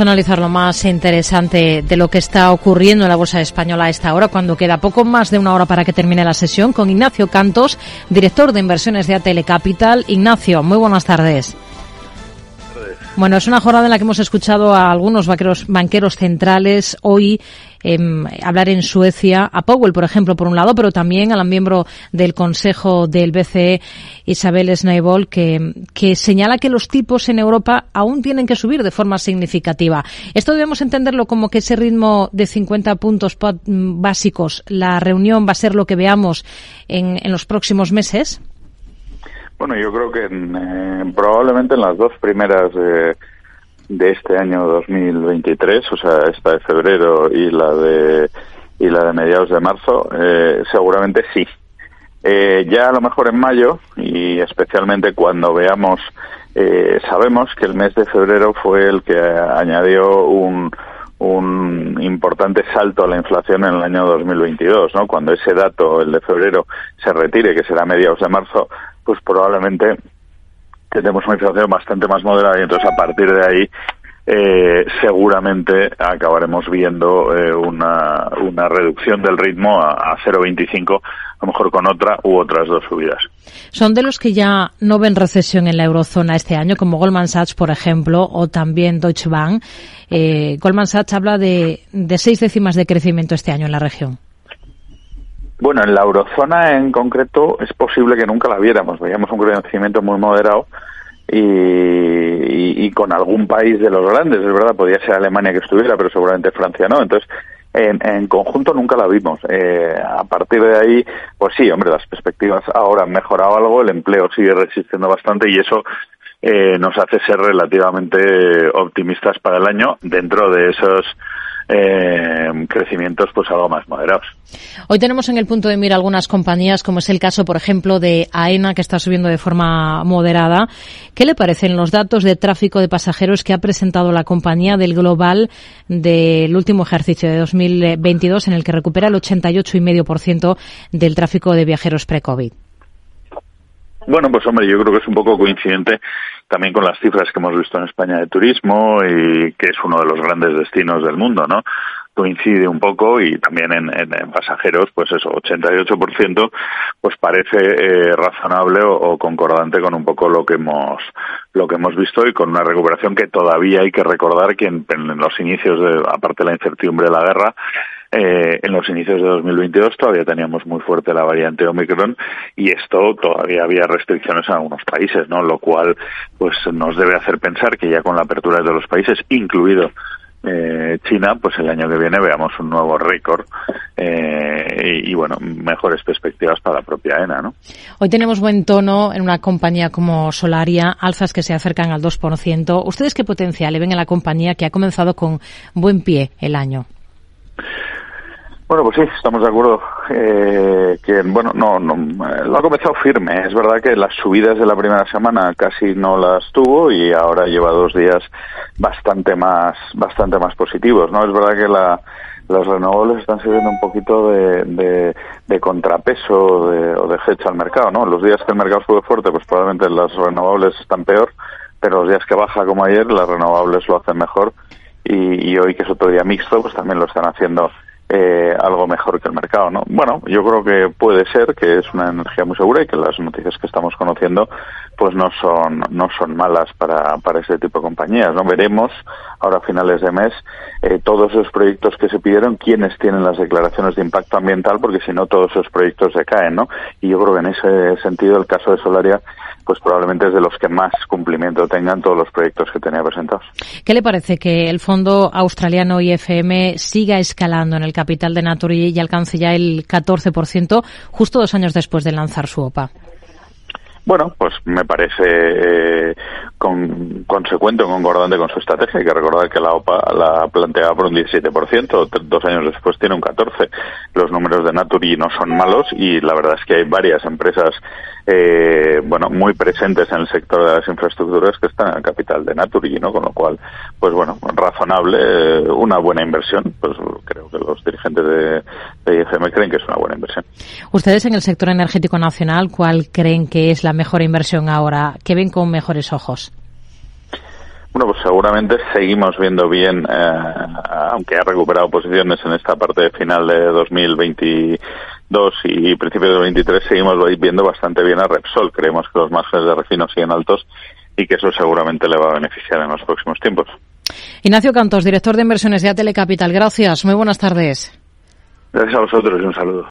analizar lo más interesante de lo que está ocurriendo en la Bolsa Española a esta hora, cuando queda poco más de una hora para que termine la sesión, con Ignacio Cantos, director de inversiones de ATL Capital. Ignacio, muy buenas tardes. Bueno, es una jornada en la que hemos escuchado a algunos banqueros, centrales hoy eh, hablar en Suecia, a Powell, por ejemplo, por un lado, pero también a la miembro del Consejo del BCE, Isabel Schneibol, que, que señala que los tipos en Europa aún tienen que subir de forma significativa. Esto debemos entenderlo como que ese ritmo de 50 puntos básicos, la reunión va a ser lo que veamos en, en los próximos meses. Bueno, yo creo que eh, probablemente en las dos primeras de, de este año 2023, o sea, esta de febrero y la de y la de mediados de marzo, eh, seguramente sí. Eh, ya a lo mejor en mayo y especialmente cuando veamos, eh, sabemos que el mes de febrero fue el que añadió un un importante salto a la inflación en el año 2022, ¿no? Cuando ese dato, el de febrero, se retire, que será mediados de marzo, pues probablemente tendremos una inflación bastante más moderada y entonces a partir de ahí eh, seguramente acabaremos viendo eh, una, una reducción del ritmo a, a 0,25, a lo mejor con otra u otras dos subidas. Son de los que ya no ven recesión en la eurozona este año, como Goldman Sachs, por ejemplo, o también Deutsche Bank. Eh, Goldman Sachs habla de, de seis décimas de crecimiento este año en la región. Bueno, en la eurozona en concreto es posible que nunca la viéramos. Veíamos un crecimiento muy moderado y, y, con algún país de los grandes, es verdad, podría ser Alemania que estuviera, pero seguramente Francia no. Entonces, en, en conjunto nunca la vimos. Eh, a partir de ahí, pues sí, hombre, las perspectivas ahora han mejorado algo, el empleo sigue resistiendo bastante y eso eh, nos hace ser relativamente optimistas para el año dentro de esos eh, crecimientos pues algo más moderados. Hoy tenemos en el punto de mira algunas compañías, como es el caso, por ejemplo, de AENA, que está subiendo de forma moderada. ¿Qué le parecen los datos de tráfico de pasajeros que ha presentado la compañía del global del último ejercicio de 2022, en el que recupera el 88,5% del tráfico de viajeros pre-COVID? Bueno, pues hombre, yo creo que es un poco coincidente también con las cifras que hemos visto en España de turismo y que es uno de los grandes destinos del mundo, ¿no? coincide un poco y también en, pasajeros, pues eso, 88%, pues parece eh, razonable o, o, concordante con un poco lo que hemos lo que hemos visto y con una recuperación que todavía hay que recordar que en, en los inicios de, aparte de la incertidumbre de la guerra, eh, en los inicios de 2022 todavía teníamos muy fuerte la variante Omicron y esto todavía había restricciones en algunos países, ¿no? Lo cual, pues nos debe hacer pensar que ya con la apertura de los países, incluido eh, China, pues el año que viene veamos un nuevo récord eh, y, y, bueno, mejores perspectivas para la propia ENA, ¿no? Hoy tenemos buen tono en una compañía como Solaria, alzas que se acercan al 2%. ¿Ustedes qué potencial le ven a la compañía que ha comenzado con buen pie el año? Bueno, pues sí, estamos de acuerdo eh, que, bueno, no, no, lo ha comenzado firme. Es verdad que las subidas de la primera semana casi no las tuvo y ahora lleva dos días bastante más, bastante más positivos, ¿no? Es verdad que la, las renovables están sirviendo un poquito de, de, de contrapeso de, o de hedge al mercado, ¿no? Los días que el mercado sube fuerte, pues probablemente las renovables están peor, pero los días que baja como ayer, las renovables lo hacen mejor y, y hoy que es otro día mixto, pues también lo están haciendo eh, algo mejor que el mercado, ¿no? Bueno, yo creo que puede ser que es una energía muy segura y que las noticias que estamos conociendo pues no son no son malas para para ese tipo de compañías, ¿no? Veremos ahora a finales de mes eh, todos esos proyectos que se pidieron, quiénes tienen las declaraciones de impacto ambiental, porque si no todos esos proyectos se caen, ¿no? Y yo creo que en ese sentido el caso de Solaria pues probablemente es de los que más cumplimiento tengan todos los proyectos que tenía presentados. ¿Qué le parece que el fondo australiano IFM siga escalando en el capital de Naturi y alcance ya el 14%, justo dos años después de lanzar su OPA? Bueno, pues me parece eh, con, consecuente concordante con su estrategia. Hay que recordar que la OPA la planteaba por un 17%, dos años después tiene un 14%. Los números de Naturi no son malos y la verdad es que hay varias empresas eh, bueno, muy presentes en el sector de las infraestructuras que están en el capital de Naturi, ¿no? Con lo cual, pues bueno, razonable, eh, una buena inversión. Pues creo que los dirigentes de, de IFM creen que es una buena inversión. Ustedes en el sector energético nacional, ¿cuál creen que es la mejor inversión ahora? ¿Qué ven con mejores ojos? Bueno, pues seguramente seguimos viendo bien, eh, aunque ha recuperado posiciones en esta parte final de 2022 y principio de 2023, seguimos viendo bastante bien a Repsol. Creemos que los márgenes de refino siguen altos y que eso seguramente le va a beneficiar en los próximos tiempos. Ignacio Cantos, director de inversiones de Atele Capital. Gracias. Muy buenas tardes. Gracias a vosotros y un saludo.